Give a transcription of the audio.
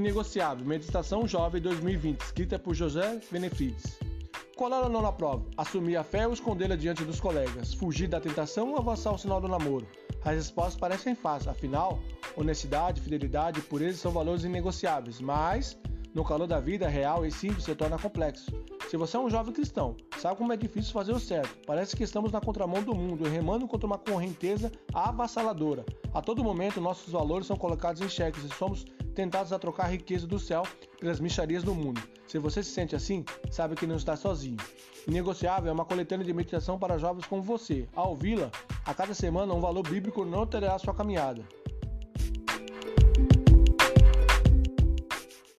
Inegociável, Meditação Jovem 2020, escrita por José Benefites. Colar ou não na prova? Assumir a fé ou escondê-la diante dos colegas? Fugir da tentação ou avançar o sinal do namoro? As respostas parecem fáceis, afinal, honestidade, fidelidade e pureza são valores inegociáveis, mas no calor da vida real e simples se torna complexo. Se você é um jovem cristão, sabe como é difícil fazer o certo. Parece que estamos na contramão do mundo, remando contra uma correnteza avassaladora. A todo momento, nossos valores são colocados em xeques e somos tentados a trocar a riqueza do céu pelas micharias do mundo. Se você se sente assim, sabe que não está sozinho. Inegociável é uma coletânea de meditação para jovens como você. Ao ouvi-la, a cada semana um valor bíblico não terá sua caminhada.